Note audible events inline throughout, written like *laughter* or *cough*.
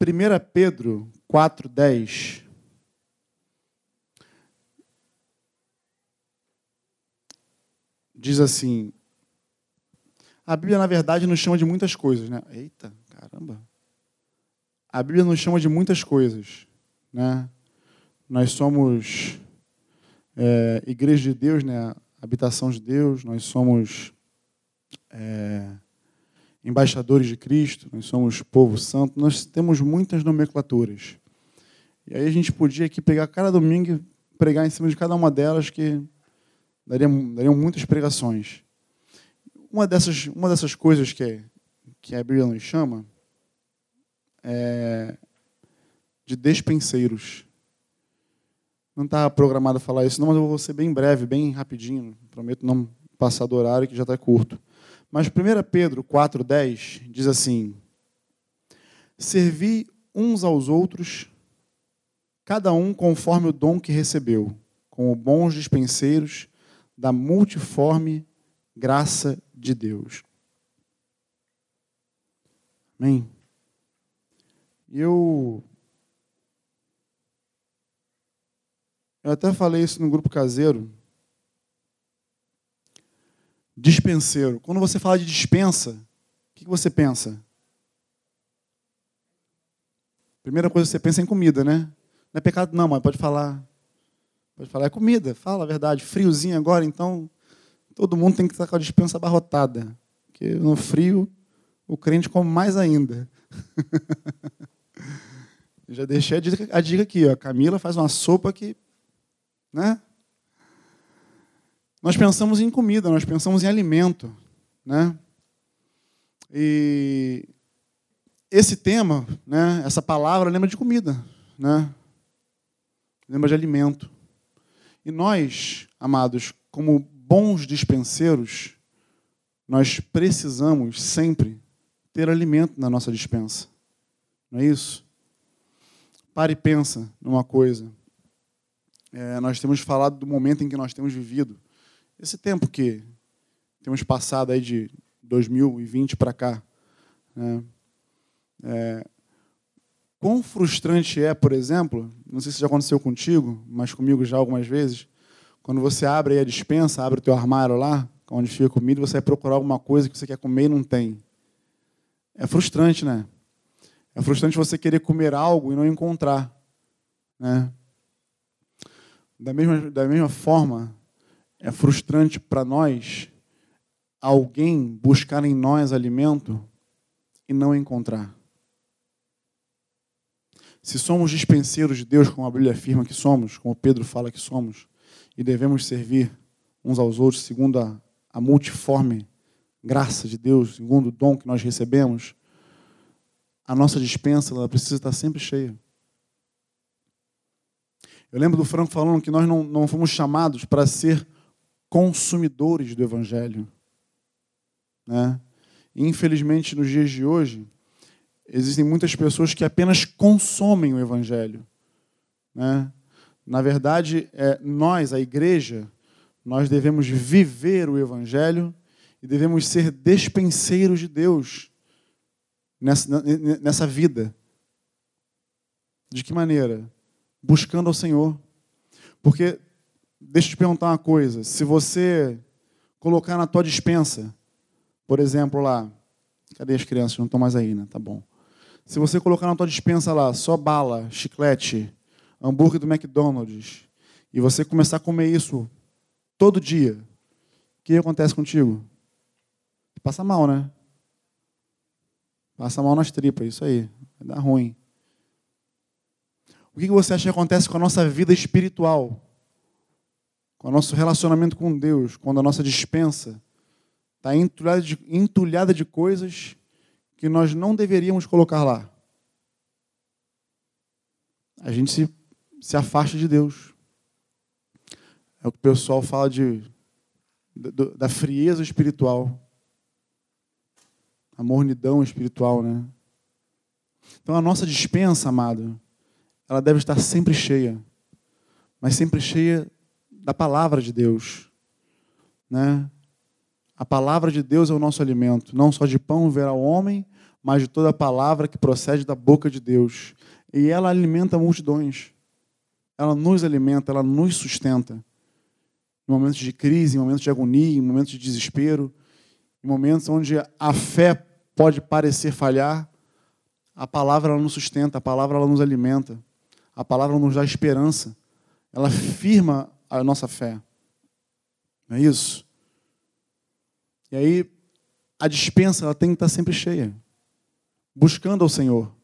1 Pedro 4,10. Diz assim. A Bíblia, na verdade, nos chama de muitas coisas, né? Eita, caramba. A Bíblia nos chama de muitas coisas, né? Nós somos é, igreja de Deus, né? Habitação de Deus. Nós somos é, embaixadores de Cristo, nós somos povo santo, nós temos muitas nomenclaturas. E aí a gente podia aqui pegar cada domingo e pregar em cima de cada uma delas que daria, dariam muitas pregações. Uma dessas, uma dessas coisas que, que a Bíblia nos chama é de despenseiros. Não está programado a falar isso, não, mas eu vou ser bem breve, bem rapidinho. Prometo não passar do horário, que já está curto. Mas 1 Pedro 4,10 diz assim: Servi uns aos outros, cada um conforme o dom que recebeu, como bons dispenseiros da multiforme graça de Deus. Amém? Eu. Eu até falei isso no grupo caseiro dispenseiro. Quando você fala de dispensa, o que você pensa? Primeira coisa que você pensa é em comida, né? Não é pecado, não, mas pode falar. Pode falar, é comida, fala a verdade. Friozinho agora, então todo mundo tem que estar com a dispensa abarrotada. Porque no frio o crente come mais ainda. *laughs* Já deixei a dica, a dica aqui, ó. Camila faz uma sopa que, né? Nós pensamos em comida, nós pensamos em alimento, né? E esse tema, né, essa palavra lembra de comida, né? Lembra de alimento. E nós, amados, como bons dispenseiros, nós precisamos sempre ter alimento na nossa dispensa. Não é isso? Pare e pensa numa coisa. É, nós temos falado do momento em que nós temos vivido. Esse tempo que temos passado aí de 2020 para cá, né? é, quão frustrante é, por exemplo, não sei se já aconteceu contigo, mas comigo já algumas vezes, quando você abre a dispensa, abre o teu armário lá, onde fica comida, você vai procurar alguma coisa que você quer comer e não tem. É frustrante, né? É frustrante você querer comer algo e não encontrar. Né? Da, mesma, da mesma forma, é frustrante para nós alguém buscar em nós alimento e não encontrar. Se somos dispenseiros de Deus, como a Bíblia afirma que somos, como Pedro fala que somos, e devemos servir uns aos outros segundo a, a multiforme graça de Deus, segundo o dom que nós recebemos, a nossa dispensa ela precisa estar sempre cheia. Eu lembro do Franco falando que nós não, não fomos chamados para ser consumidores do Evangelho. Né? infelizmente, nos dias de hoje, existem muitas pessoas que apenas consomem o Evangelho. Né? Na verdade, é, nós, a igreja, nós devemos viver o Evangelho e devemos ser despenseiros de Deus nessa, nessa vida. De que maneira? Buscando ao Senhor. Porque Deixa eu te perguntar uma coisa. Se você colocar na tua dispensa, por exemplo, lá. Cadê as crianças? Não estão mais aí, né? Tá bom. Se você colocar na tua dispensa lá só bala, chiclete, hambúrguer do McDonald's, e você começar a comer isso todo dia, o que acontece contigo? Passa mal, né? Passa mal nas tripas, isso aí. Vai dar ruim. O que você acha que acontece com a nossa vida espiritual? Com o nosso relacionamento com Deus, quando a nossa dispensa está entulhada de, entulhada de coisas que nós não deveríamos colocar lá. A gente se, se afasta de Deus. É o que o pessoal fala de, da frieza espiritual. A mornidão espiritual, né? Então a nossa dispensa, amado, ela deve estar sempre cheia. Mas sempre cheia da palavra de Deus. Né? A palavra de Deus é o nosso alimento. Não só de pão verá o homem, mas de toda palavra que procede da boca de Deus. E ela alimenta multidões. Ela nos alimenta, ela nos sustenta. Em momentos de crise, em momentos de agonia, em momentos de desespero, em momentos onde a fé pode parecer falhar, a palavra ela nos sustenta, a palavra ela nos alimenta, a palavra nos dá esperança, ela firma a nossa fé. Não é isso? E aí, a dispensa ela tem que estar sempre cheia buscando ao Senhor,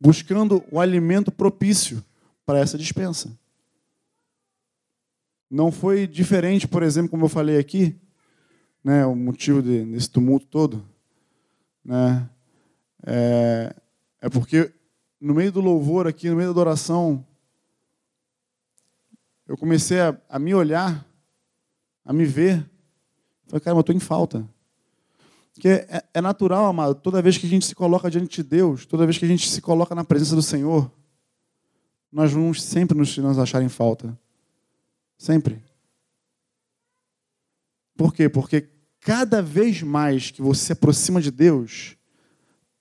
buscando o alimento propício para essa dispensa. Não foi diferente, por exemplo, como eu falei aqui, né, o motivo de, desse tumulto todo, né, é, é porque no meio do louvor aqui, no meio da adoração, eu comecei a, a me olhar, a me ver. Falei, cara, eu estou em falta. Porque é, é natural, amado, toda vez que a gente se coloca diante de Deus, toda vez que a gente se coloca na presença do Senhor, nós vamos sempre nos, nos achar em falta. Sempre. Por quê? Porque cada vez mais que você se aproxima de Deus,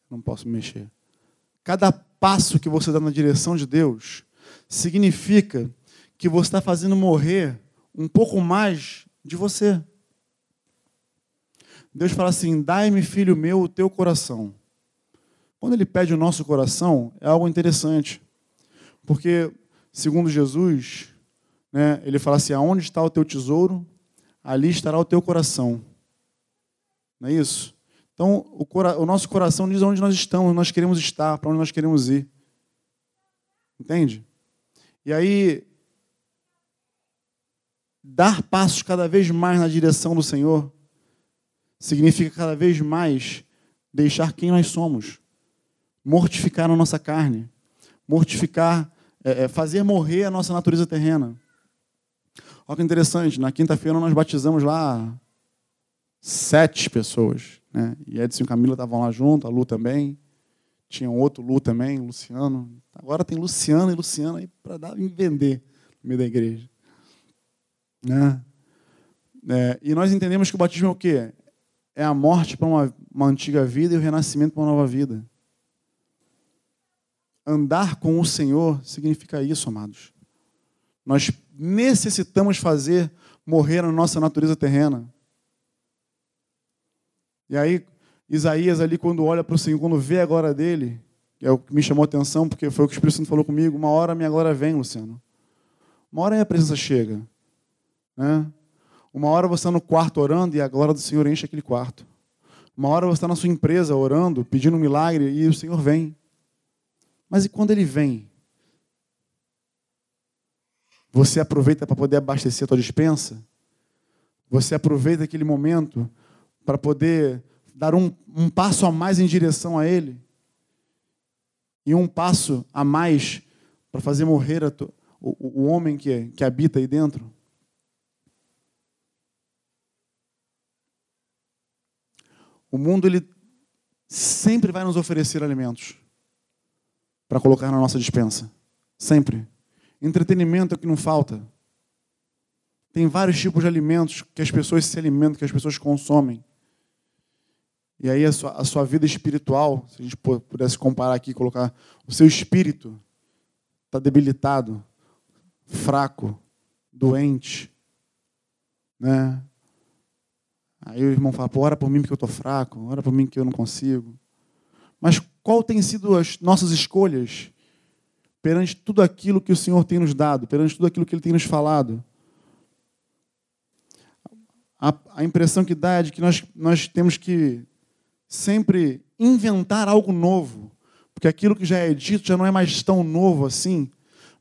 não posso mexer. Cada passo que você dá na direção de Deus significa que você está fazendo morrer um pouco mais de você. Deus fala assim: dai-me, filho meu, o teu coração. Quando ele pede o nosso coração, é algo interessante. Porque, segundo Jesus, né, ele fala assim: aonde está o teu tesouro, ali estará o teu coração. Não é isso? Então, o, cora o nosso coração diz onde nós estamos, nós queremos estar, para onde nós queremos ir. Entende? E aí, dar passos cada vez mais na direção do Senhor significa cada vez mais deixar quem nós somos, mortificar a nossa carne, mortificar, é, é, fazer morrer a nossa natureza terrena. Olha que interessante, na quinta-feira nós batizamos lá sete pessoas. Né? E Edson e Camila estavam lá junto, a Lu também. Tinha um outro Lu também, Luciano. Agora tem Luciano e Luciana aí para dar e vender no meio da igreja. Né? É, e nós entendemos que o batismo é o quê? é a morte para uma, uma antiga vida e o renascimento para uma nova vida. Andar com o Senhor significa isso, amados. Nós necessitamos fazer morrer a nossa natureza terrena. E aí, Isaías ali, quando olha para o Senhor, quando vê a glória dele, é o que me chamou a atenção, porque foi o que o Espírito Santo falou comigo, uma hora a minha glória vem, Luciano. Uma hora a minha presença chega. Né? Uma hora você está no quarto orando e a glória do Senhor enche aquele quarto. Uma hora você está na sua empresa orando, pedindo um milagre e o Senhor vem. Mas e quando ele vem? Você aproveita para poder abastecer a tua dispensa? Você aproveita aquele momento para poder dar um, um passo a mais em direção a Ele? E um passo a mais para fazer morrer o, o, o homem que, que habita aí dentro? O mundo ele sempre vai nos oferecer alimentos para colocar na nossa dispensa. Sempre. Entretenimento é o que não falta. Tem vários tipos de alimentos que as pessoas se alimentam, que as pessoas consomem. E aí a sua, a sua vida espiritual, se a gente pudesse comparar aqui, colocar o seu espírito está debilitado, fraco, doente, né? Aí o irmão fala, Pô, ora por mim porque eu estou fraco, ora por mim que eu não consigo. Mas qual tem sido as nossas escolhas perante tudo aquilo que o Senhor tem nos dado, perante tudo aquilo que Ele tem nos falado? A, a impressão que dá é de que nós, nós temos que sempre inventar algo novo, porque aquilo que já é dito já não é mais tão novo assim,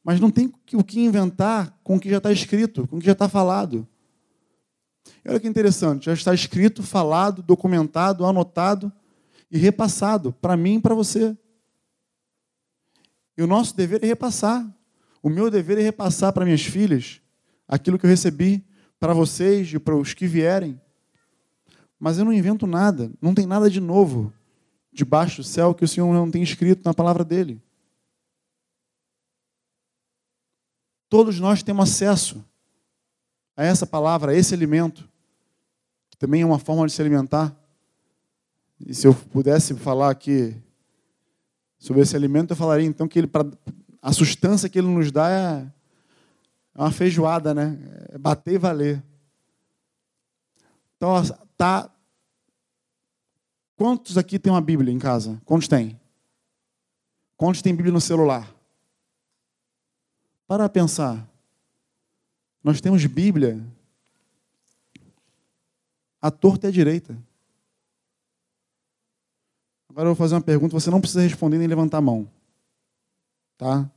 mas não tem o que inventar com o que já está escrito, com o que já está falado. E olha que interessante, já está escrito, falado, documentado, anotado e repassado para mim e para você. E o nosso dever é repassar. O meu dever é repassar para minhas filhas aquilo que eu recebi para vocês e para os que vierem. Mas eu não invento nada, não tem nada de novo debaixo do céu que o Senhor não tem escrito na palavra dele. Todos nós temos acesso a essa palavra, a esse alimento, que também é uma forma de se alimentar. E se eu pudesse falar aqui sobre esse alimento, eu falaria então que ele, pra, a sustância que ele nos dá é, é uma feijoada, né? É bater e valer. Então, tá. Quantos aqui tem uma Bíblia em casa? Quantos tem? Quantos tem Bíblia no celular? Para pensar. Nós temos Bíblia à torta e à direita. Agora eu vou fazer uma pergunta, você não precisa responder nem levantar a mão. Tá?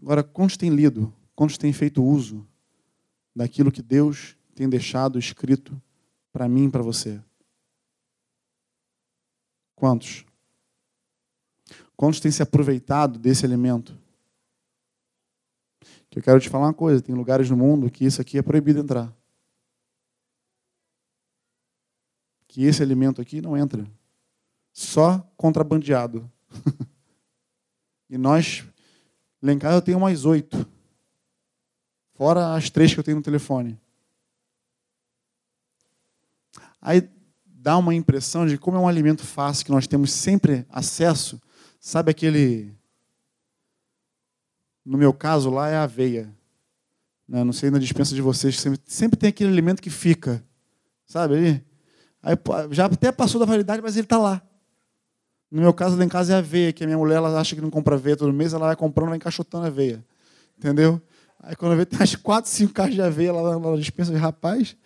Agora, quantos têm lido, quantos têm feito uso daquilo que Deus tem deixado escrito para mim e para você? Quantos? Quantos têm se aproveitado desse alimento? Que eu quero te falar uma coisa: tem lugares no mundo que isso aqui é proibido entrar. Que esse alimento aqui não entra. Só contrabandeado. *laughs* e nós, lá em casa eu tenho mais oito. Fora as três que eu tenho no telefone. Aí dá uma impressão de como é um alimento fácil, que nós temos sempre acesso. Sabe aquele no meu caso, lá é a aveia. Né? Não sei na dispensa de vocês, sempre, sempre tem aquele alimento que fica. Sabe ali? Aí, já até passou da validade, mas ele está lá. No meu caso, lá em casa é aveia, que a minha mulher ela acha que não compra aveia todo mês, ela vai comprando, vai encaixotando aveia. Entendeu? Aí quando vejo, tem umas quatro, cinco caixas de aveia lá na dispensa de rapaz,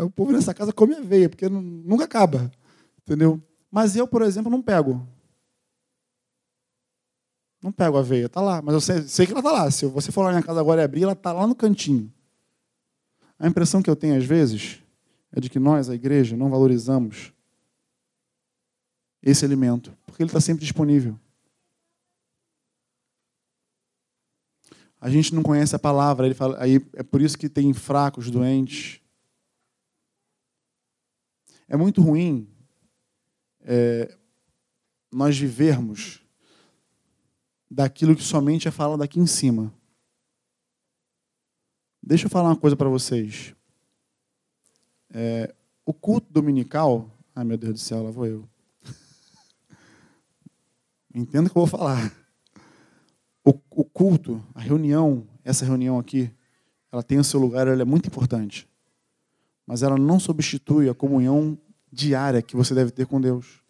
o povo nessa casa come aveia, porque nunca acaba. Entendeu? Mas eu, por exemplo, não pego. Não pego a aveia, tá lá. Mas eu sei, sei que ela tá lá. Se você for lá na minha casa agora e abrir, ela tá lá no cantinho. A impressão que eu tenho às vezes é de que nós, a igreja, não valorizamos esse alimento, porque ele está sempre disponível. A gente não conhece a palavra, ele fala, aí é por isso que tem fracos, doentes. É muito ruim é, nós vivermos daquilo que somente é fala daqui em cima. Deixa eu falar uma coisa para vocês. É, o culto dominical. Ai, meu Deus do céu, lá vou eu. *laughs* Entenda que eu vou falar. O, o, culto, a reunião, essa reunião aqui, ela tem o seu lugar, ela é muito importante. Mas ela não substitui a comunhão diária que você deve ter com Deus.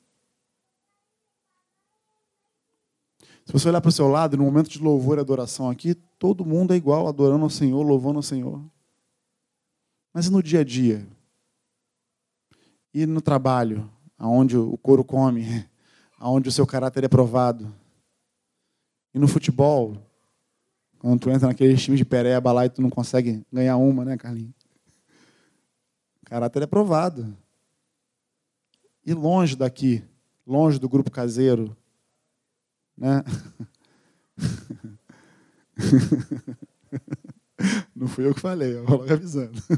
Se você olhar para o seu lado, no momento de louvor e adoração aqui, todo mundo é igual, adorando ao Senhor, louvando ao Senhor. Mas e no dia a dia? E no trabalho, aonde o couro come, *laughs* aonde o seu caráter é provado? E no futebol, quando tu entra naqueles times de pereba lá e tu não consegue ganhar uma, né, Carlinhos? O caráter é provado. E longe daqui, longe do grupo caseiro, né? *laughs* Não fui eu que falei, eu vou logo avisando. *laughs*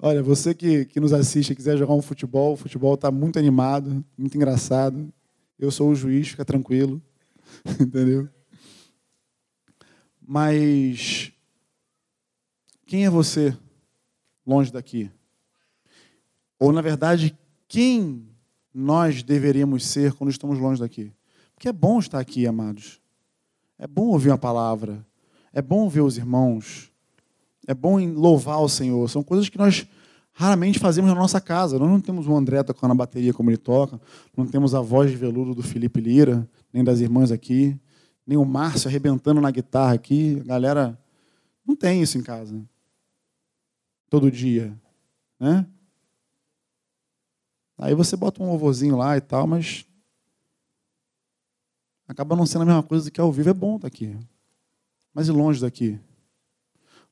Olha, você que, que nos assiste e quiser jogar um futebol, o futebol está muito animado, muito engraçado. Eu sou o juiz, fica tranquilo. *laughs* Entendeu? Mas quem é você longe daqui? Ou, na verdade, quem nós deveríamos ser quando estamos longe daqui. Porque é bom estar aqui, amados. É bom ouvir uma palavra. É bom ver os irmãos. É bom louvar o Senhor. São coisas que nós raramente fazemos na nossa casa. Nós não temos o André tocando a bateria como ele toca. Não temos a voz de veludo do Felipe Lira, nem das irmãs aqui. Nem o Márcio arrebentando na guitarra aqui. A galera não tem isso em casa. Todo dia. Né? Aí você bota um louvorzinho lá e tal, mas acaba não sendo a mesma coisa do que ao vivo. É bom estar aqui. Mas e longe daqui?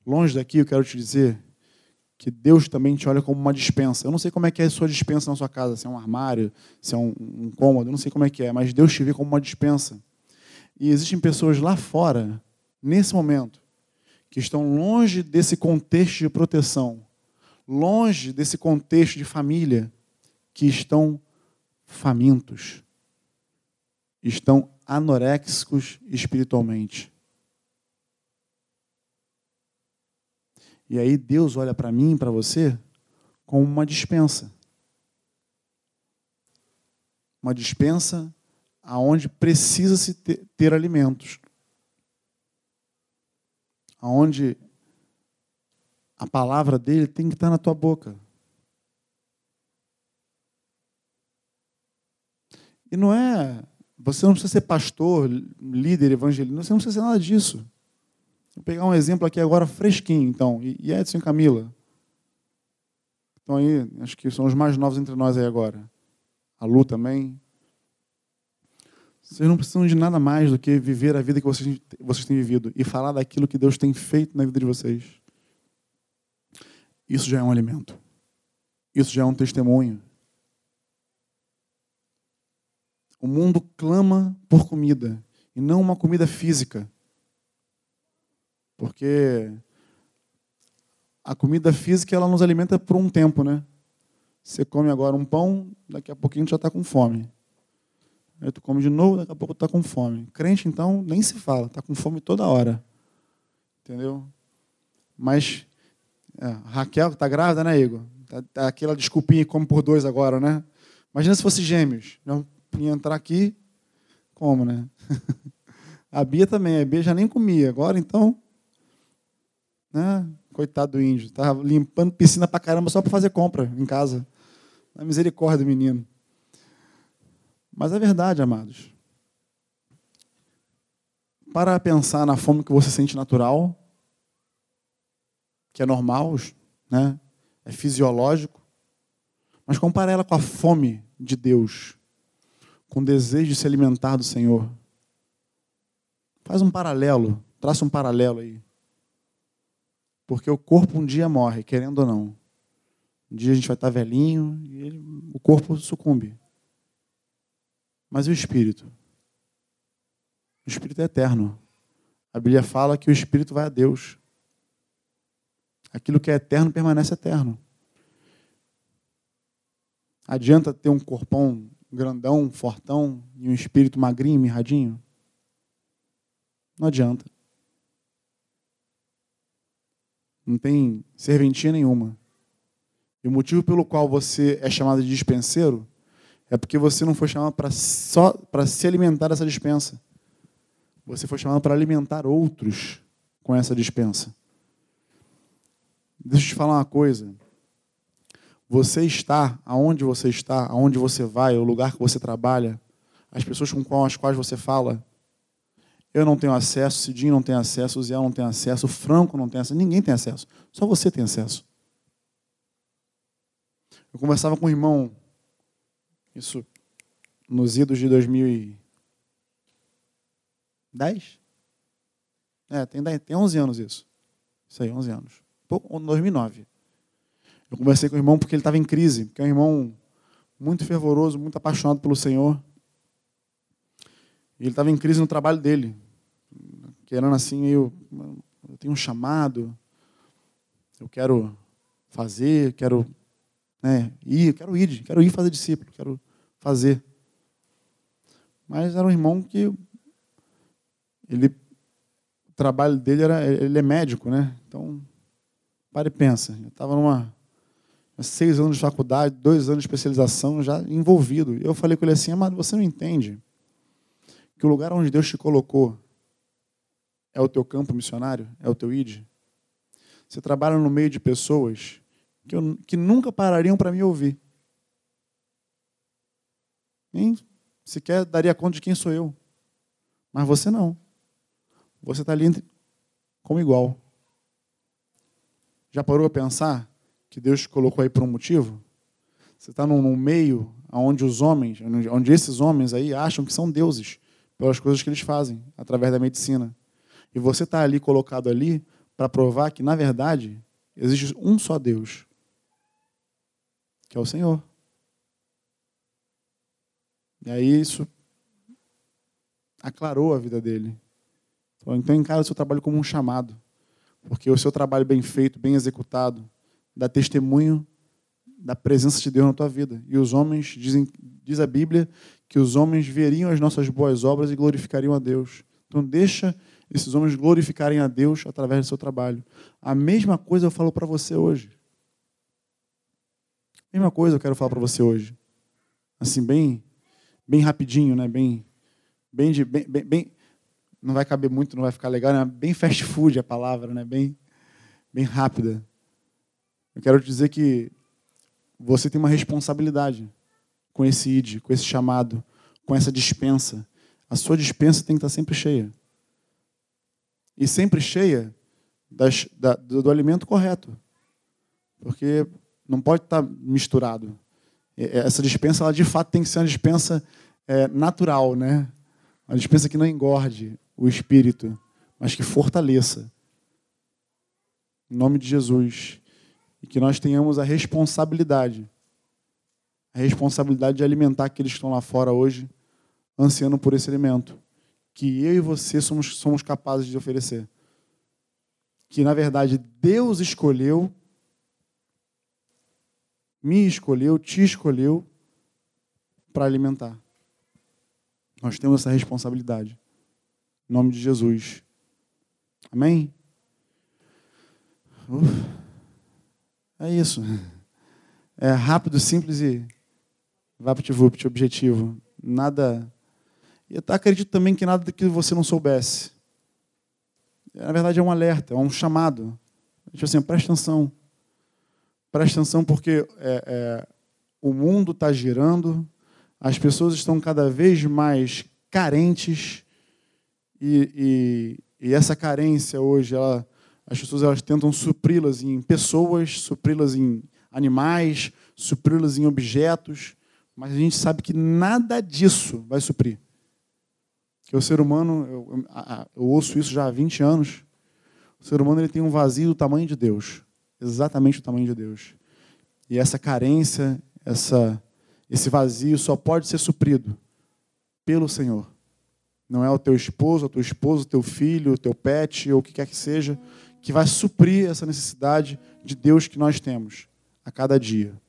Longe daqui, eu quero te dizer que Deus também te olha como uma dispensa. Eu não sei como é que é a sua dispensa na sua casa, se é um armário, se é um, um cômodo, eu não sei como é que é, mas Deus te vê como uma dispensa. E existem pessoas lá fora, nesse momento, que estão longe desse contexto de proteção, longe desse contexto de família, que estão famintos, estão anoréxicos espiritualmente. E aí Deus olha para mim e para você como uma dispensa. Uma dispensa aonde precisa se ter, ter alimentos. Aonde a palavra dele tem que estar na tua boca. E não é. Você não precisa ser pastor, líder, evangelista, você não precisa ser nada disso. Vou pegar um exemplo aqui agora fresquinho, então. E Edson e Camila. Então aí, acho que são os mais novos entre nós aí agora. A Lu também. Vocês não precisam de nada mais do que viver a vida que vocês, vocês têm vivido e falar daquilo que Deus tem feito na vida de vocês. Isso já é um alimento. Isso já é um testemunho. O mundo clama por comida, e não uma comida física. Porque a comida física ela nos alimenta por um tempo, né? Você come agora um pão, daqui a pouquinho já está com fome. Aí tu come de novo, daqui a pouco está com fome. Crente, então, nem se fala, está com fome toda hora. Entendeu? Mas é, Raquel, que está grávida, né, Igor? Tá, tá aquela desculpinha come por dois agora, né? Imagina se fosse gêmeos. Já ia entrar aqui, como, né? *laughs* a Bia também, a Bia já nem comia. Agora, então, né? Coitado do índio. Estava limpando piscina pra caramba só para fazer compra em casa. A misericórdia do menino. Mas é verdade, amados. Para pensar na fome que você sente natural, que é normal, né? é fisiológico, mas compara ela com a fome de Deus, com desejo de se alimentar do Senhor. Faz um paralelo, traça um paralelo aí. Porque o corpo um dia morre, querendo ou não. Um dia a gente vai estar velhinho e ele, o corpo sucumbe. Mas e o espírito? O espírito é eterno. A Bíblia fala que o espírito vai a Deus. Aquilo que é eterno permanece eterno. Adianta ter um corpão grandão, fortão e um espírito magrinho, mirradinho? Não adianta. Não tem serventia nenhuma. E o motivo pelo qual você é chamado de dispenseiro é porque você não foi chamado para só para se alimentar dessa dispensa. Você foi chamado para alimentar outros com essa dispensa. Deixa eu te falar uma coisa. Você está aonde você está, aonde você vai, o lugar que você trabalha, as pessoas com as quais você fala. Eu não tenho acesso, Cidinho não tem acesso, Zé não tem acesso, Franco não tem acesso, ninguém tem acesso. Só você tem acesso. Eu conversava com um irmão, isso nos idos de 2010? É, tem, tem 11 anos isso. Isso aí, 11 anos. 2009. Eu conversei com o irmão porque ele estava em crise, porque é um irmão muito fervoroso, muito apaixonado pelo Senhor. E ele estava em crise no trabalho dele, querendo assim, eu, eu tenho um chamado, eu quero fazer, quero né, ir, quero ir, quero ir fazer discípulo, quero fazer. Mas era um irmão que ele, o trabalho dele era, ele é médico, né? Então para e pensa. Eu estava numa seis anos de faculdade, dois anos de especialização, já envolvido. Eu falei com ele assim, amado, você não entende que o lugar onde Deus te colocou é o teu campo missionário? É o teu ID? Você trabalha no meio de pessoas que, eu, que nunca parariam para me ouvir. Nem sequer daria conta de quem sou eu. Mas você não. Você está ali como igual. Já parou a pensar que Deus te colocou aí por um motivo? Você está num, meio onde os homens, onde esses homens aí acham que são deuses pelas coisas que eles fazem através da medicina. E você está ali colocado ali para provar que, na verdade, existe um só Deus, que é o Senhor. E aí isso aclarou a vida dele. Então encara o seu trabalho como um chamado. Porque o seu trabalho bem feito, bem executado, dá testemunho da presença de Deus na tua vida. E os homens, dizem, diz a Bíblia, que os homens veriam as nossas boas obras e glorificariam a Deus. Então deixa esses homens glorificarem a Deus através do seu trabalho. A mesma coisa eu falo para você hoje. Mesma coisa eu quero falar para você hoje. Assim, bem, bem rapidinho, né? Bem, bem, de, bem, bem, bem, não vai caber muito, não vai ficar legal, né? Bem fast food a palavra, né? Bem, bem rápida. Eu quero te dizer que você tem uma responsabilidade com esse id, com esse chamado, com essa dispensa. A sua dispensa tem que estar sempre cheia. E sempre cheia das, da, do, do, alimento correto. Porque não pode estar misturado. Essa dispensa, ela de fato tem que ser uma dispensa é, natural, né? Uma dispensa que não engorde o espírito, mas que fortaleça. Em nome de Jesus. E que nós tenhamos a responsabilidade a responsabilidade de alimentar aqueles que estão lá fora hoje, ansiando por esse alimento, que eu e você somos, somos capazes de oferecer. Que, na verdade, Deus escolheu, me escolheu, te escolheu para alimentar. Nós temos essa responsabilidade. Em nome de Jesus. Amém? Uf. É isso. É rápido, simples e VaptVupt, objetivo. Nada. E acredito também que nada que você não soubesse. Na verdade, é um alerta, é um chamado. Tipo assim, presta atenção. Presta atenção porque é, é, o mundo está girando, as pessoas estão cada vez mais carentes e, e, e essa carência hoje, ela, as pessoas elas tentam supri-las em pessoas, supri-las em animais, supri-las em objetos. Mas a gente sabe que nada disso vai suprir. Que o ser humano, eu, eu, ouço isso já há 20 anos, o ser humano ele tem um vazio do tamanho de Deus. Exatamente o tamanho de Deus. E essa carência, essa, esse vazio só pode ser suprido pelo Senhor. Não é o teu esposo, a tua esposa, o teu filho, o teu pet, ou o que quer que seja, que vai suprir essa necessidade de Deus que nós temos a cada dia.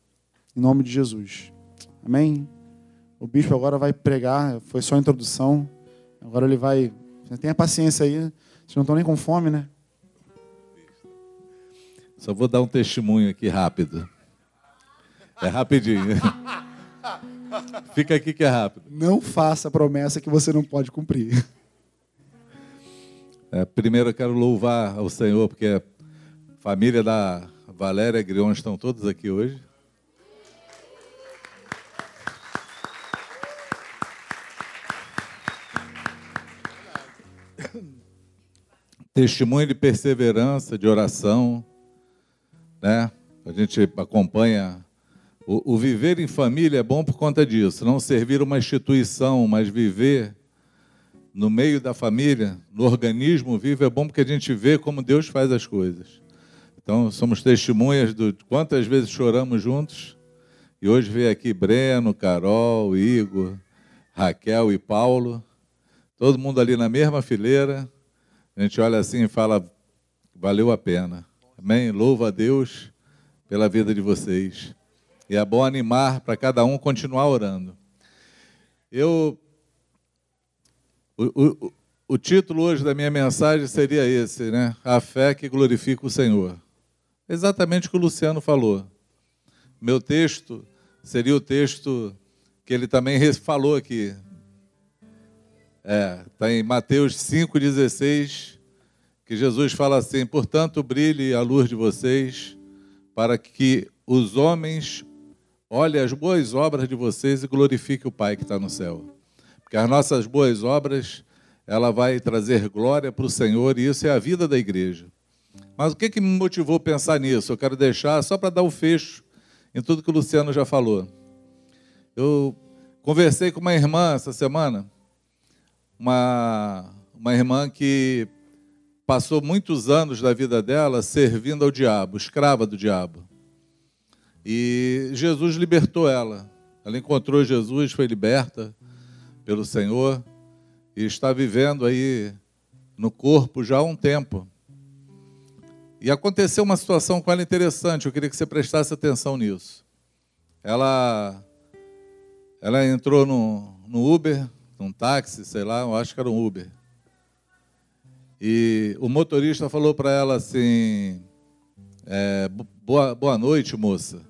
Em nome de Jesus. Amém? O bispo agora vai pregar, foi só a introdução. Agora ele vai. Tenha paciência aí. Vocês não estão nem com fome, né? Só vou dar um testemunho aqui rápido. É rapidinho. *laughs* Fica aqui que é rápido. Não faça promessa que você não pode cumprir. É, primeiro eu quero louvar ao Senhor, porque a família da Valéria Grion estão todos aqui hoje. testemunho de perseverança, de oração, né? A gente acompanha o, o, viver em família é bom por conta disso, não servir uma instituição, mas viver no meio da família, no organismo vivo é bom porque a gente vê como Deus faz as coisas. Então somos testemunhas de quantas vezes choramos juntos. E hoje veio aqui Breno, Carol, Igor, Raquel e Paulo, todo mundo ali na mesma fileira, a gente olha assim e fala, valeu a pena. Amém? Louva a Deus pela vida de vocês. E é bom animar para cada um continuar orando. Eu. O, o, título hoje da minha mensagem seria esse, né? A fé que glorifica o Senhor. Exatamente o que o Luciano falou. Meu texto seria o texto que ele também falou aqui, é, está em Mateus 5,16, que Jesus fala assim: Portanto, brilhe a luz de vocês, para que os homens olhem as boas obras de vocês e glorifiquem o Pai que está no céu. Porque as nossas boas obras, ela vai trazer glória para o Senhor, e isso é a vida da igreja. Mas o que, que me motivou a pensar nisso? Eu quero deixar só para dar o fecho em tudo que o Luciano já falou. Eu conversei com uma irmã essa semana uma, uma irmã que passou muitos anos da vida dela servindo ao diabo, escrava do diabo. E Jesus libertou ela. Ela encontrou Jesus, foi liberta pelo Senhor e está vivendo aí no corpo já há um tempo. E aconteceu uma situação com ela interessante, eu queria que você prestasse atenção nisso. Ela, ela entrou no, no Uber, num táxi, sei lá, eu acho que era um Uber. E o motorista falou para ela assim: é, boa, boa noite, moça.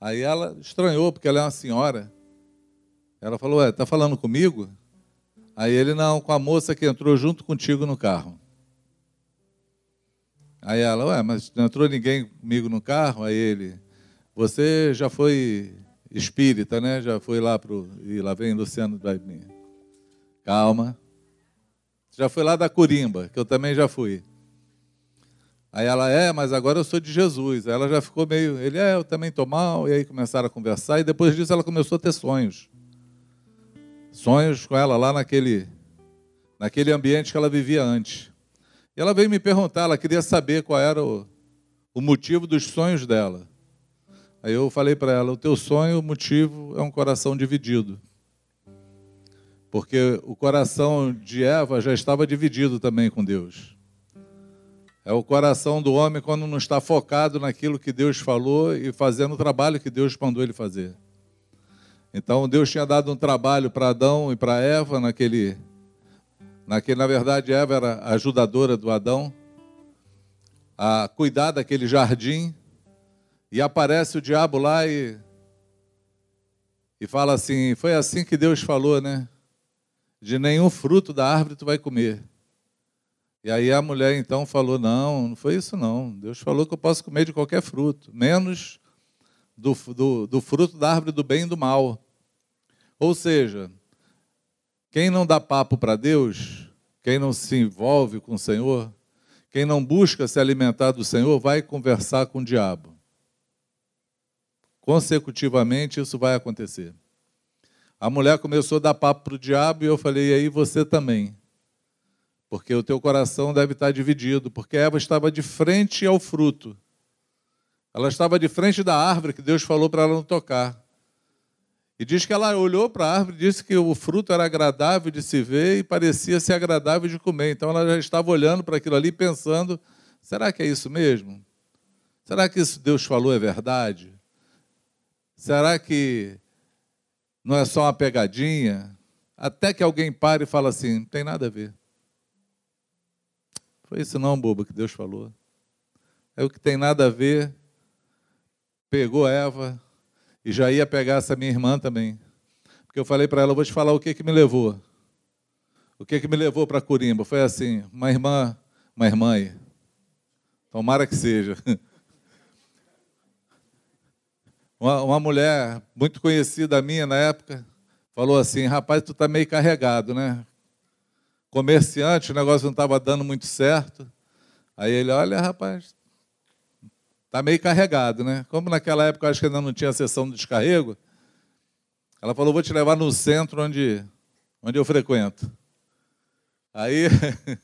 Aí ela estranhou, porque ela é uma senhora. Ela falou: Ué, tá falando comigo? Aí ele: Não, com a moça que entrou junto contigo no carro. Aí ela: Ué, mas não entrou ninguém comigo no carro? Aí ele: Você já foi espírita, né? Já foi lá pro. E lá vem Luciano vai Calma. Já foi lá da Corimba, que eu também já fui. Aí ela, é, mas agora eu sou de Jesus. Aí ela já ficou meio, ele, é, eu também estou mal. E aí começaram a conversar. E depois disso ela começou a ter sonhos. Sonhos com ela lá naquele, naquele ambiente que ela vivia antes. E ela veio me perguntar, ela queria saber qual era o, o motivo dos sonhos dela. Aí eu falei para ela: o teu sonho, o motivo é um coração dividido. Porque o coração de Eva já estava dividido também com Deus. É o coração do homem quando não está focado naquilo que Deus falou e fazendo o trabalho que Deus mandou ele fazer. Então Deus tinha dado um trabalho para Adão e para Eva naquele, naquele, na verdade Eva era ajudadora do Adão, a cuidar daquele jardim e aparece o diabo lá e e fala assim, foi assim que Deus falou, né? De nenhum fruto da árvore tu vai comer. E aí a mulher então falou: Não, não foi isso não. Deus falou que eu posso comer de qualquer fruto, menos do, do, do fruto da árvore do bem e do mal. Ou seja, quem não dá papo para Deus, quem não se envolve com o Senhor, quem não busca se alimentar do Senhor, vai conversar com o diabo. Consecutivamente isso vai acontecer. A mulher começou a dar papo para o diabo e eu falei, e aí você também porque o teu coração deve estar dividido, porque Eva estava de frente ao fruto. Ela estava de frente da árvore que Deus falou para ela não tocar. E diz que ela olhou para a árvore e disse que o fruto era agradável de se ver e parecia ser agradável de comer. Então ela já estava olhando para aquilo ali pensando: será que é isso mesmo? Será que isso Deus falou é verdade? Será que não é só uma pegadinha? Até que alguém pare e fala assim: não tem nada a ver. Foi isso não, boba, que Deus falou. É o que tem nada a ver. Pegou Eva e já ia pegar essa minha irmã também. Porque eu falei para ela, eu vou te falar o que, que me levou. O que, que me levou para Corimba? Foi assim, uma irmã, uma irmã aí. Tomara que seja. *laughs* Uma, uma mulher muito conhecida minha na época falou assim, rapaz, tu tá meio carregado, né? comerciante, o negócio não estava dando muito certo. Aí ele, olha, rapaz, está meio carregado, né? Como naquela época eu acho que ainda não tinha sessão de descarrego, ela falou, vou te levar no centro onde, onde eu frequento. Aí. *laughs*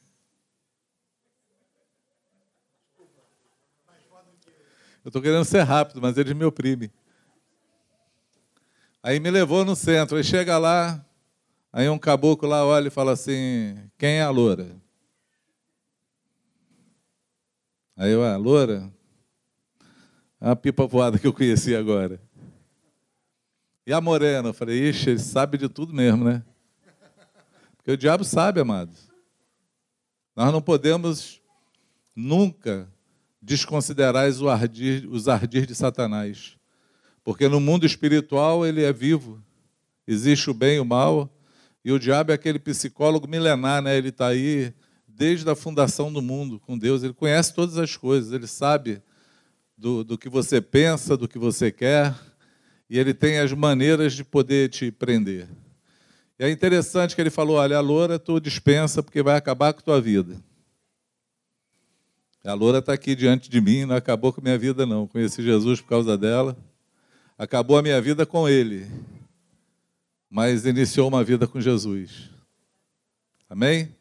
eu estou querendo ser rápido, mas eles me oprimem. Aí me levou no centro, aí chega lá, Aí um caboclo lá olha e fala assim: quem é a loura? Aí eu, a loura? É a pipa voada que eu conheci agora. E a morena? Eu falei: ixi, ele sabe de tudo mesmo, né? Porque o diabo sabe, amados. Nós não podemos nunca desconsiderar os ardir, os ardir de Satanás. Porque no mundo espiritual ele é vivo. Existe o bem e o mal, e o diabo é aquele psicólogo milenar, né? Ele está aí desde a fundação do mundo com Deus. Ele conhece todas as coisas, ele sabe do, do que você pensa, do que você quer, e ele tem as maneiras de poder te prender. E é interessante que ele falou: olha, a loura tu dispensa porque vai acabar com tua vida. A loura está aqui diante de mim, não acabou com a minha vida, não. Conheci Jesus por causa dela. Acabou a minha vida com ele mas iniciou uma vida com Jesus. Amém?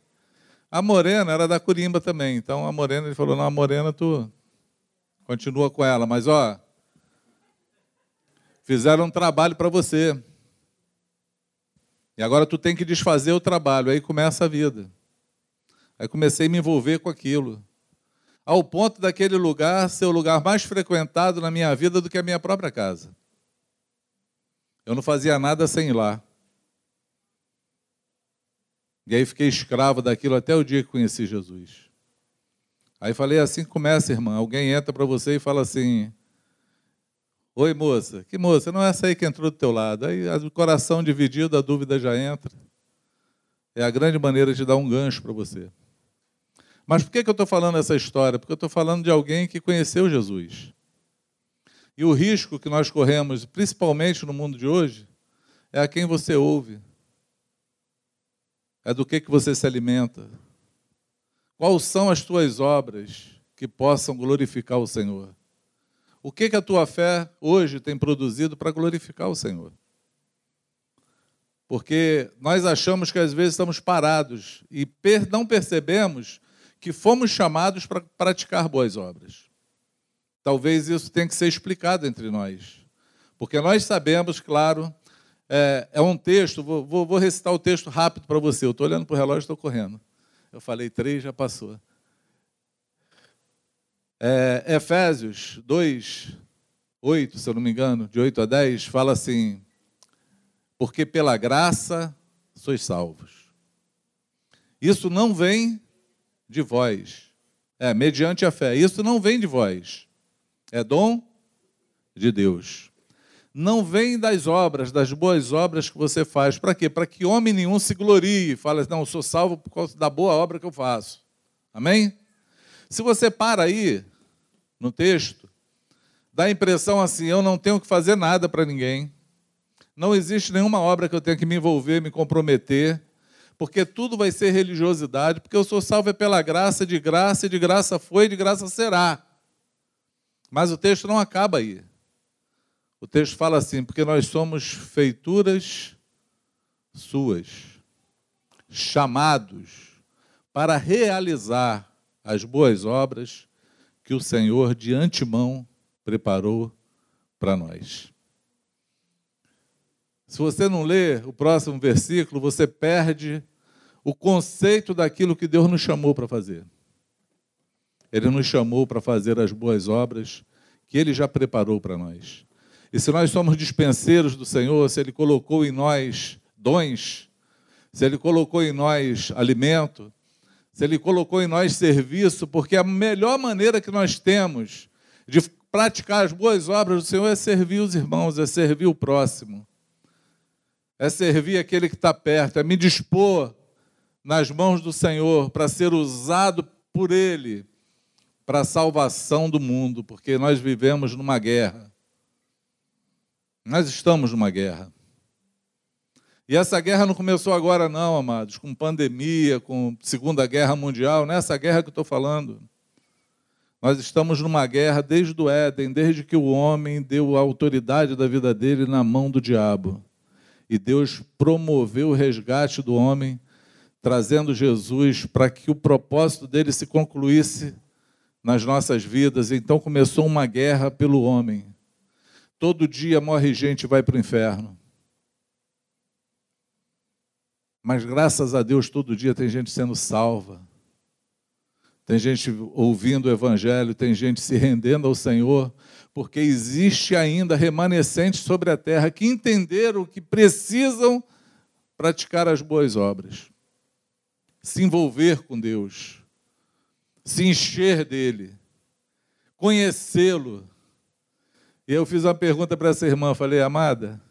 A Morena era da Corimba também. Então a Morena, ele falou: Não, a Morena, tu continua com ela, mas ó, fizeram um trabalho para você. E agora tu tem que desfazer o trabalho. Aí começa a vida. Aí comecei a me envolver com aquilo. Ao ponto daquele lugar ser o lugar mais frequentado na minha vida do que a minha própria casa. Eu não fazia nada sem ir lá. E aí fiquei escravo daquilo até o dia que conheci Jesus. Aí falei assim: começa, irmã. Alguém entra para você e fala assim: Oi, moça. Que moça? Não é essa aí que entrou do teu lado. Aí o coração dividido, a dúvida já entra. É a grande maneira de dar um gancho para você. Mas por que, que eu estou falando essa história? Porque eu estou falando de alguém que conheceu Jesus. E o risco que nós corremos, principalmente no mundo de hoje, é a quem você ouve. É do que, que você se alimenta. Quais são as tuas obras que possam glorificar o Senhor? O que, que a tua fé hoje tem produzido para glorificar o Senhor? Porque nós achamos que às vezes estamos parados e não percebemos que fomos chamados para praticar boas obras. Talvez isso tenha que ser explicado entre nós. Porque nós sabemos, claro, é, é um texto, vou, vou, vou, recitar o texto rápido para você. Eu estou olhando para o relógio e estou correndo. Eu falei três, já passou. É, Efésios 2, 8, se eu não me engano, de 8 a 10, fala assim: Porque pela graça sois salvos. Isso não vem de vós, é mediante a fé. Isso não vem de vós, é dom de Deus. Não vem das obras, das boas obras que você faz. Para quê? Para que homem nenhum se glorie fale, não, eu sou salvo por causa da boa obra que eu faço. Amém? Se você para aí no texto, dá a impressão assim: eu não tenho que fazer nada para ninguém. Não existe nenhuma obra que eu tenha que me envolver, me comprometer, porque tudo vai ser religiosidade, porque eu sou salvo é pela graça, de graça, e de graça foi, de graça será. Mas o texto não acaba aí. O texto fala assim: porque nós somos feituras suas, chamados para realizar as boas obras que o Senhor de antemão preparou para nós. Se você não ler o próximo versículo, você perde o conceito daquilo que Deus nos chamou para fazer. Ele nos chamou para fazer as boas obras que Ele já preparou para nós. E se nós somos dispenseiros do Senhor, se Ele colocou em nós dons, se Ele colocou em nós alimento, se Ele colocou em nós serviço, porque a melhor maneira que nós temos de praticar as boas obras do Senhor é servir os irmãos, é servir o próximo, é servir aquele que está perto, é me dispor nas mãos do Senhor para ser usado por Ele para a salvação do mundo, porque nós vivemos numa guerra. Nós estamos numa guerra. E essa guerra não começou agora, não, amados, com pandemia, com Segunda Guerra Mundial, não é guerra que eu estou falando. Nós estamos numa guerra desde o Éden, desde que o homem deu a autoridade da vida dele na mão do diabo. E Deus promoveu o resgate do homem, trazendo Jesus para que o propósito dele se concluísse nas nossas vidas. Então começou uma guerra pelo homem. Todo dia morre gente e vai para o inferno. Mas graças a Deus, todo dia tem gente sendo salva. Tem gente ouvindo o Evangelho, tem gente se rendendo ao Senhor, porque existe ainda remanescentes sobre a terra que entenderam que precisam praticar as boas obras, se envolver com Deus, se encher dele, conhecê-lo, e eu fiz uma pergunta para essa irmã, falei, amada,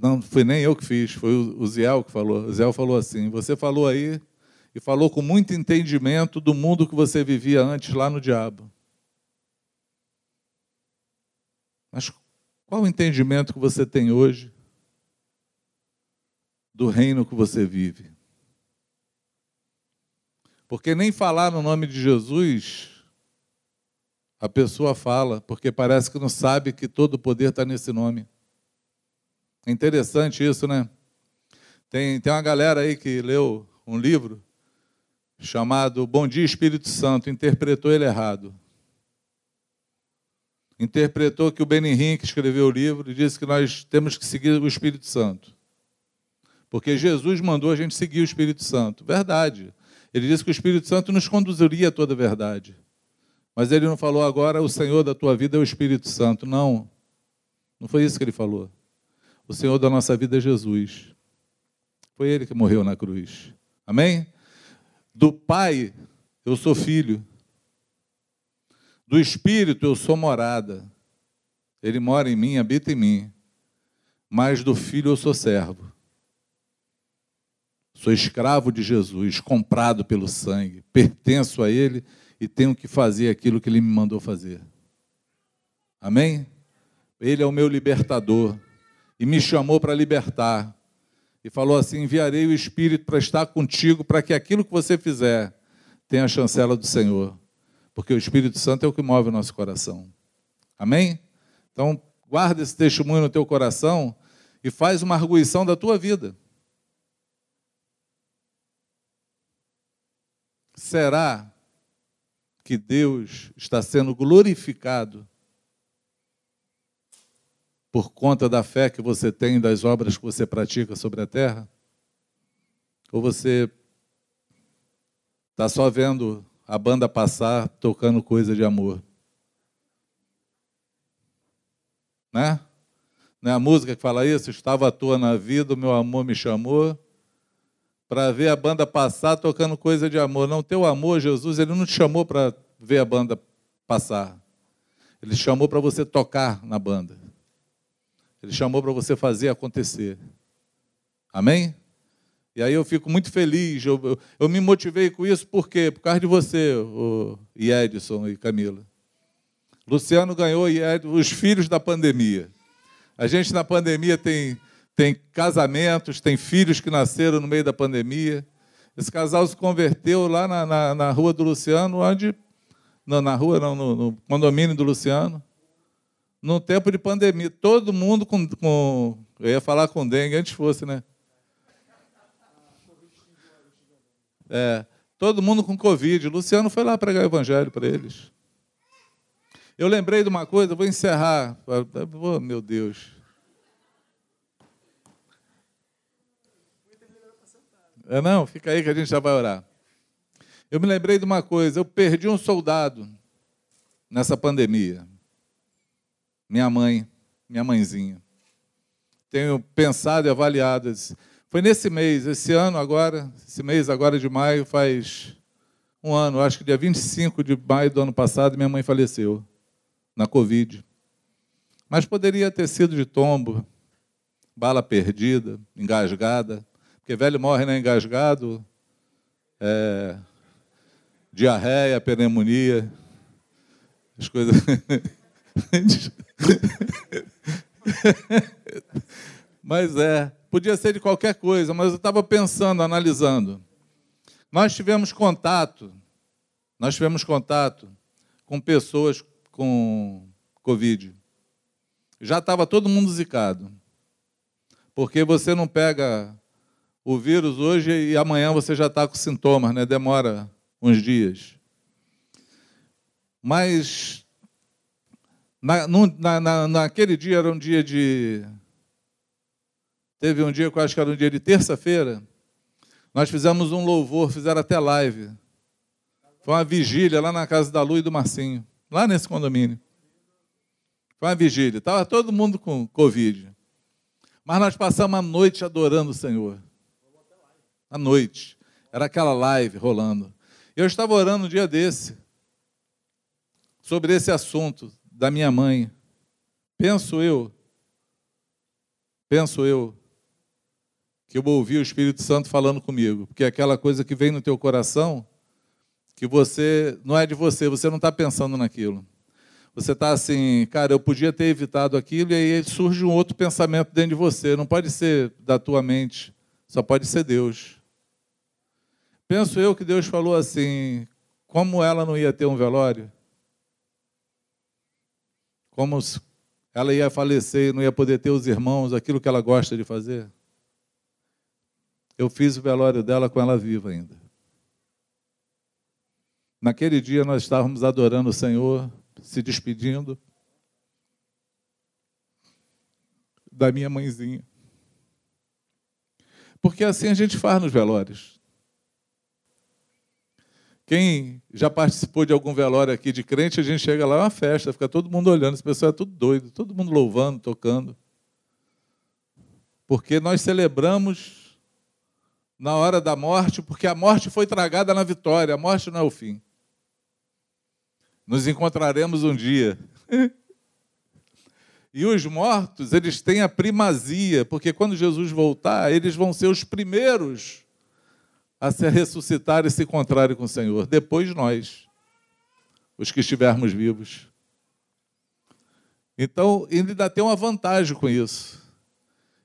não foi nem eu que fiz, foi o Ziel que falou. O Ziel falou assim: você falou aí e falou com muito entendimento do mundo que você vivia antes lá no diabo. Mas qual o entendimento que você tem hoje do reino que você vive? Porque nem falar no nome de Jesus a pessoa fala, porque parece que não sabe que todo o poder está nesse nome. É interessante isso, né? Tem, tem uma galera aí que leu um livro chamado Bom Dia Espírito Santo, interpretou ele errado. Interpretou que o Benihim, que escreveu o livro, disse que nós temos que seguir o Espírito Santo. Porque Jesus mandou a gente seguir o Espírito Santo. Verdade. Ele disse que o Espírito Santo nos conduziria a toda a verdade. Mas ele não falou agora o Senhor da tua vida é o Espírito Santo. Não. Não foi isso que ele falou. O Senhor da nossa vida é Jesus. Foi ele que morreu na cruz. Amém? Do Pai, eu sou filho. Do Espírito eu sou morada. Ele mora em mim, habita em mim. Mas do Filho eu sou servo. Sou escravo de Jesus, comprado pelo sangue. Pertenço a Ele e tenho que fazer aquilo que Ele me mandou fazer. Amém? Ele é o meu libertador e me chamou para libertar. E falou assim: enviarei o Espírito para estar contigo, para que aquilo que você fizer tenha a chancela do Senhor porque o Espírito Santo é o que move o nosso coração. Amém? Então, guarda esse testemunho no teu coração e faz uma arguição da tua vida. Será que Deus está sendo glorificado por conta da fé que você tem e das obras que você pratica sobre a terra? Ou você está só vendo a banda passar tocando coisa de amor. Né? Não é a música que fala isso? Estava à toa na vida, o meu amor me chamou para ver a banda passar tocando coisa de amor. Não, teu amor, Jesus, ele não te chamou para ver a banda passar. Ele chamou para você tocar na banda. Ele chamou para você fazer acontecer. Amém? E aí eu fico muito feliz, eu, eu, eu, me motivei com isso, por quê? Por causa de você, o, e Edson e Camila. Luciano ganhou e os filhos da pandemia. A gente na pandemia tem, tem casamentos, tem filhos que nasceram no meio da pandemia. Esse casal se converteu lá na, na, na rua do Luciano, onde. Não, na rua, não, no, no condomínio do Luciano. No tempo de pandemia. Todo mundo com, com. Eu ia falar com dengue antes fosse, né? É, todo mundo com Covid. Luciano foi lá pregar o evangelho para eles. Eu lembrei de uma coisa, vou encerrar. Oh, meu Deus. É, não, fica aí que a gente já vai orar. Eu me lembrei de uma coisa, eu perdi um soldado nessa pandemia. Minha mãe, minha mãezinha. Tenho pensado e avaliado. Foi nesse mês, esse ano agora, esse mês agora de maio, faz um ano, acho que dia 25 de maio do ano passado, minha mãe faleceu na Covid. Mas poderia ter sido de tombo, bala perdida, engasgada, porque velho morre né, engasgado, é, diarreia, pneumonia, as coisas. *laughs* Mas é, podia ser de qualquer coisa, mas eu estava pensando, analisando. Nós tivemos contato, nós tivemos contato com pessoas com Covid. Já estava todo mundo zicado. Porque você não pega o vírus hoje e amanhã você já está com sintomas, né? Demora uns dias. Mas na, na, na, naquele dia era um dia de Teve um dia que eu acho que era um dia de terça-feira, nós fizemos um louvor, fizeram até live. Foi uma vigília lá na casa da Lu e do Marcinho, lá nesse condomínio. Foi uma vigília. Estava todo mundo com Covid. Mas nós passamos a noite adorando o Senhor. A noite. Era aquela live rolando. Eu estava orando um dia desse, sobre esse assunto da minha mãe. Penso eu, penso eu, que eu ouvi o Espírito Santo falando comigo, porque é aquela coisa que vem no teu coração, que você não é de você, você não está pensando naquilo. Você está assim, cara, eu podia ter evitado aquilo, e aí surge um outro pensamento dentro de você. Não pode ser da tua mente, só pode ser Deus. Penso eu que Deus falou assim: como ela não ia ter um velório? Como ela ia falecer e não ia poder ter os irmãos, aquilo que ela gosta de fazer? Eu fiz o velório dela com ela viva ainda. Naquele dia nós estávamos adorando o Senhor, se despedindo da minha mãezinha. Porque assim a gente faz nos velórios. Quem já participou de algum velório aqui de crente, a gente chega lá, é uma festa, fica todo mundo olhando, esse pessoal é tudo doido, todo mundo louvando, tocando. Porque nós celebramos na hora da morte, porque a morte foi tragada na vitória, a morte não é o fim. Nos encontraremos um dia. *laughs* E os mortos, eles têm a primazia, porque quando Jesus voltar, eles vão ser os primeiros a se ressuscitar e se encontrarem com o Senhor. Depois nós, os que estivermos vivos. Então, ainda tem uma vantagem com isso.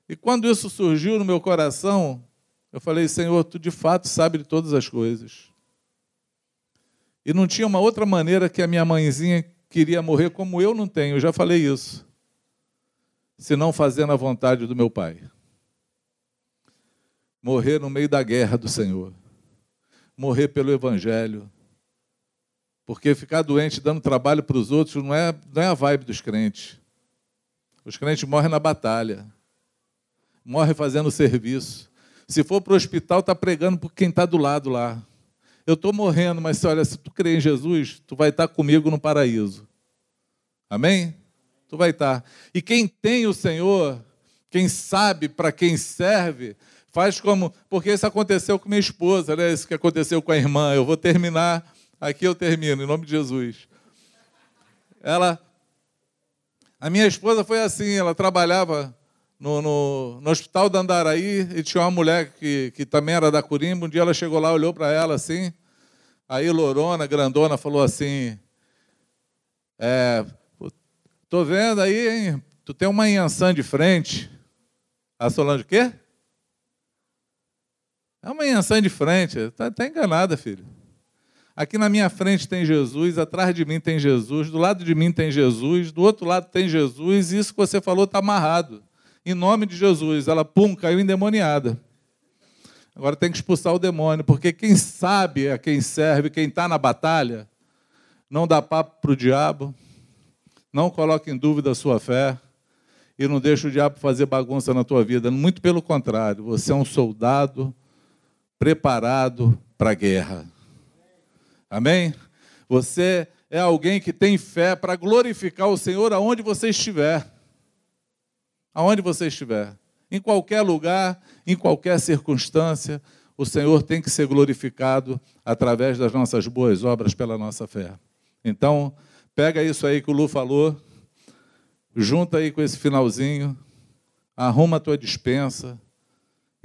E quando isso surgiu no meu coração, eu falei, Senhor, tu de fato sabe de todas as coisas. E não tinha uma outra maneira que a minha mãezinha queria morrer como eu não tenho, eu já falei isso. Se não fazendo a vontade do meu pai. Morrer no meio da guerra do Senhor. Morrer pelo Evangelho. Porque ficar doente dando trabalho para os outros não é, não é a vibe dos crentes. Os crentes morrem na batalha morre fazendo serviço. Se for para o hospital, está pregando por quem está do lado lá. Eu estou morrendo, mas olha, se tu crê em Jesus, tu vai estar tá comigo no paraíso. Amém? Tu vai estar. Tá. E quem tem o Senhor, quem sabe para quem serve, faz como. Porque isso aconteceu com minha esposa, né? Isso que aconteceu com a irmã. Eu vou terminar. Aqui eu termino, em nome de Jesus. Ela. A minha esposa foi assim, ela trabalhava no, no, no, hospital da Andaraí e tinha uma mulher que, que também era da Curimba. Um dia ela chegou lá, olhou para ela assim. Aí Lorona, grandona, falou assim: é, Tô vendo aí, hein? Tu tem uma Inhansã de frente. A Solange, o quê? É uma Inhansã de frente. Está tá enganada, filho. Aqui na minha frente tem Jesus, atrás de mim tem Jesus, do lado de mim tem Jesus, do outro lado tem Jesus, e isso que você falou está amarrado em nome de Jesus. Ela, pum, caiu endemoniada. Agora tem que expulsar o demônio, porque quem sabe a quem serve, quem está na batalha, não dá papo para o diabo, não coloca em dúvida a sua fé e não deixa o diabo fazer bagunça na tua vida. Muito pelo contrário, você é um soldado preparado para a guerra. Amém? Você é alguém que tem fé para glorificar o Senhor aonde você estiver aonde você estiver, em qualquer lugar, em qualquer circunstância, o Senhor tem que ser glorificado através das nossas boas obras pela nossa fé. Então, pega isso aí que o Lu falou, junta aí com esse finalzinho, arruma a tua dispensa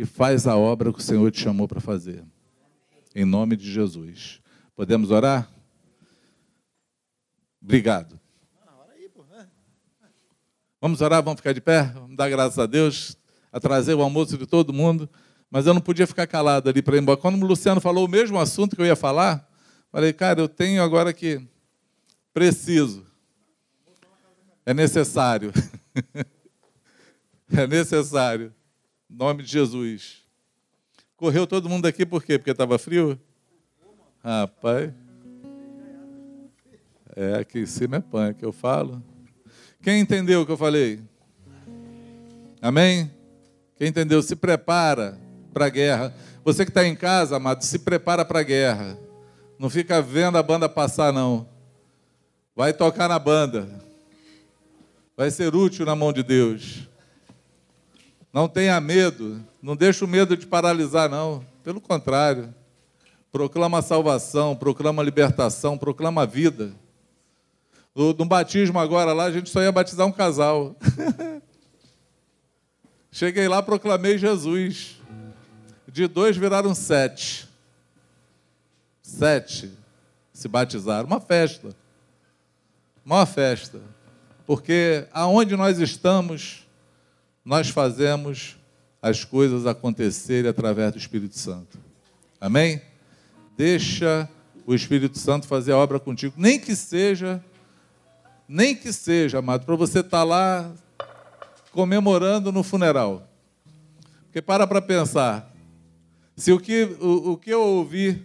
e faz a obra que o Senhor te chamou para fazer. Em nome de Jesus. Podemos orar? Obrigado. Vamos orar, vamos ficar de pé? Vamos dar graças a Deus, a trazer o almoço de todo mundo. Mas eu não podia ficar calado ali para ir embora. Quando o Luciano falou o mesmo assunto que eu ia falar, falei, cara, eu tenho agora que preciso. É necessário. *laughs* é necessário. Nome de Jesus. Correu todo mundo aqui por quê? Porque estava frio? Rapaz. É, aqui em cima é pão, que eu falo. Quem entendeu o que eu falei? Amém? Quem entendeu? Se prepara para a guerra. Você que está em casa, amado, se prepara para a guerra. Não fica vendo a banda passar, não. Vai tocar na banda. Vai ser útil na mão de Deus. Não tenha medo. Não deixe o medo de paralisar, não. Pelo contrário. Proclama salvação, proclama libertação, proclama vida. No, no batismo agora lá, a gente só ia batizar um casal. *laughs* Cheguei lá, proclamei Jesus. De dois viraram sete. Sete se batizaram. Uma festa. Uma festa. Porque aonde nós estamos, nós fazemos as coisas acontecerem através do Espírito Santo. Amém? Deixa o Espírito Santo fazer a obra contigo, nem que seja nem que seja, amado, para você estar tá lá comemorando no funeral. Porque para para pensar, se o que, o, o que eu ouvi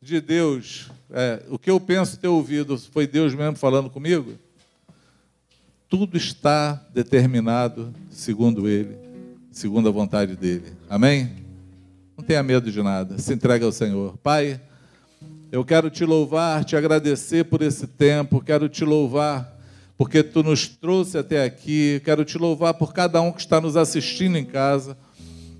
de Deus, é, o que eu penso ter ouvido, foi Deus mesmo falando comigo, tudo está determinado segundo Ele, segundo a vontade dEle. Amém? Não tenha medo de nada, se entregue ao Senhor. Pai, eu quero te louvar, te agradecer por esse tempo, quero te louvar porque tu nos trouxe até aqui, quero te louvar por cada um que está nos assistindo em casa.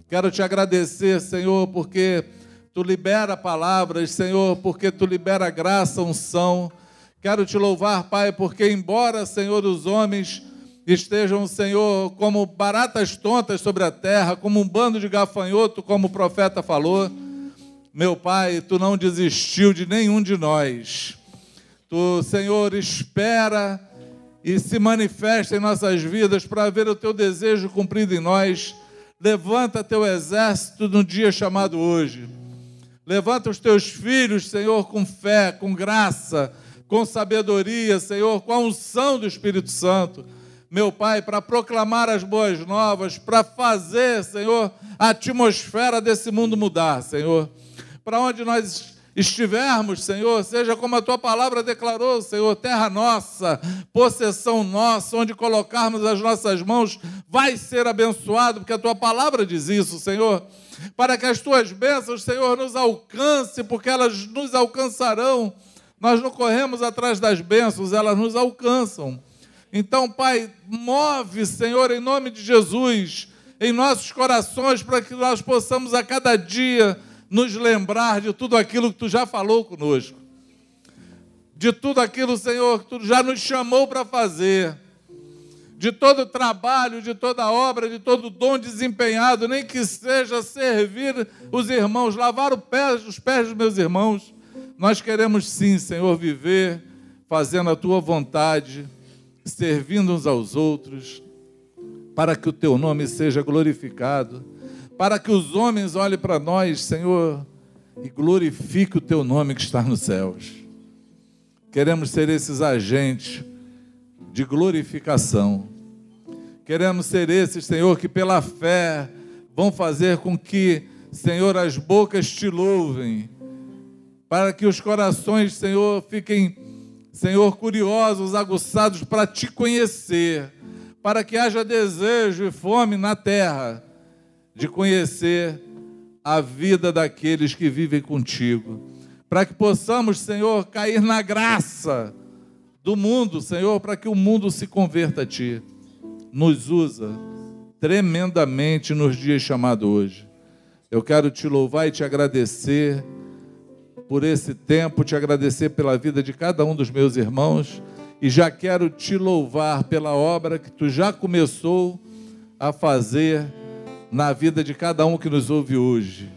Quero te agradecer, Senhor, porque tu libera palavras, Senhor, porque tu libera graça, unção. Quero te louvar, Pai, porque embora, Senhor, os homens estejam, Senhor, como baratas tontas sobre a terra, como um bando de gafanhoto, como o profeta falou, meu Pai, tu não desistiu de nenhum de nós. Tu, Senhor, espera e se manifesta em nossas vidas para ver o teu desejo cumprido em nós. Levanta teu exército no dia chamado hoje. Levanta os teus filhos, Senhor, com fé, com graça, com sabedoria, Senhor, com a unção do Espírito Santo. Meu Pai, para proclamar as boas novas, para fazer, Senhor, a atmosfera desse mundo mudar, Senhor. Para onde nós estivermos, Senhor, seja como a tua palavra declarou, Senhor, terra nossa, possessão nossa, onde colocarmos as nossas mãos, vai ser abençoado, porque a tua palavra diz isso, Senhor. Para que as tuas bênçãos, Senhor, nos alcance, porque elas nos alcançarão. Nós não corremos atrás das bênçãos, elas nos alcançam. Então, Pai, move, Senhor, em nome de Jesus, em nossos corações, para que nós possamos a cada dia nos lembrar de tudo aquilo que tu já falou conosco, de tudo aquilo, Senhor, que tu já nos chamou para fazer, de todo trabalho, de toda obra, de todo dom desempenhado, nem que seja servir os irmãos, lavar os pés dos meus irmãos. Nós queremos sim, Senhor, viver fazendo a tua vontade, servindo uns aos outros, para que o teu nome seja glorificado para que os homens olhem para nós, Senhor, e glorifique o teu nome que está nos céus. Queremos ser esses agentes de glorificação. Queremos ser esses, Senhor, que pela fé vão fazer com que, Senhor, as bocas te louvem, para que os corações, Senhor, fiquem, Senhor, curiosos, aguçados para te conhecer, para que haja desejo e fome na terra de conhecer a vida daqueles que vivem contigo, para que possamos, Senhor, cair na graça do mundo, Senhor, para que o mundo se converta a Ti. Nos usa tremendamente nos dias chamados hoje. Eu quero te louvar e te agradecer por esse tempo, te agradecer pela vida de cada um dos meus irmãos e já quero te louvar pela obra que tu já começou a fazer na vida de cada um que nos ouve hoje,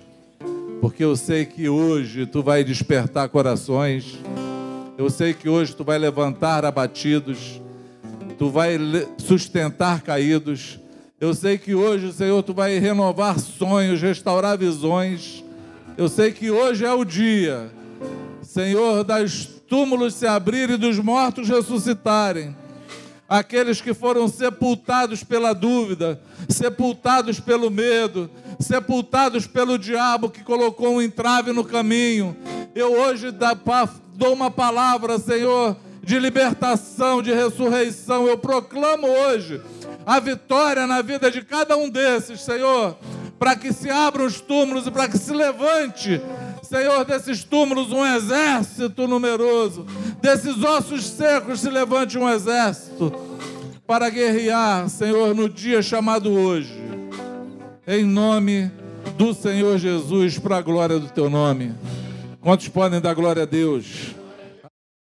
porque eu sei que hoje tu vai despertar corações, eu sei que hoje tu vai levantar abatidos, tu vai sustentar caídos, eu sei que hoje, Senhor, tu vai renovar sonhos, restaurar visões, eu sei que hoje é o dia, Senhor, das túmulos se abrirem e dos mortos ressuscitarem aqueles que foram sepultados pela dúvida, sepultados pelo medo, sepultados pelo diabo que colocou um entrave no caminho. Eu hoje dou uma palavra, Senhor, de libertação, de ressurreição. Eu proclamo hoje a vitória na vida de cada um desses, Senhor, para que se abram os túmulos e para que se levante Senhor, desses túmulos um exército numeroso, desses ossos secos se levante um exército para guerrear, Senhor, no dia chamado hoje. Em nome do Senhor Jesus, para a glória do teu nome. Quantos podem dar glória a Deus?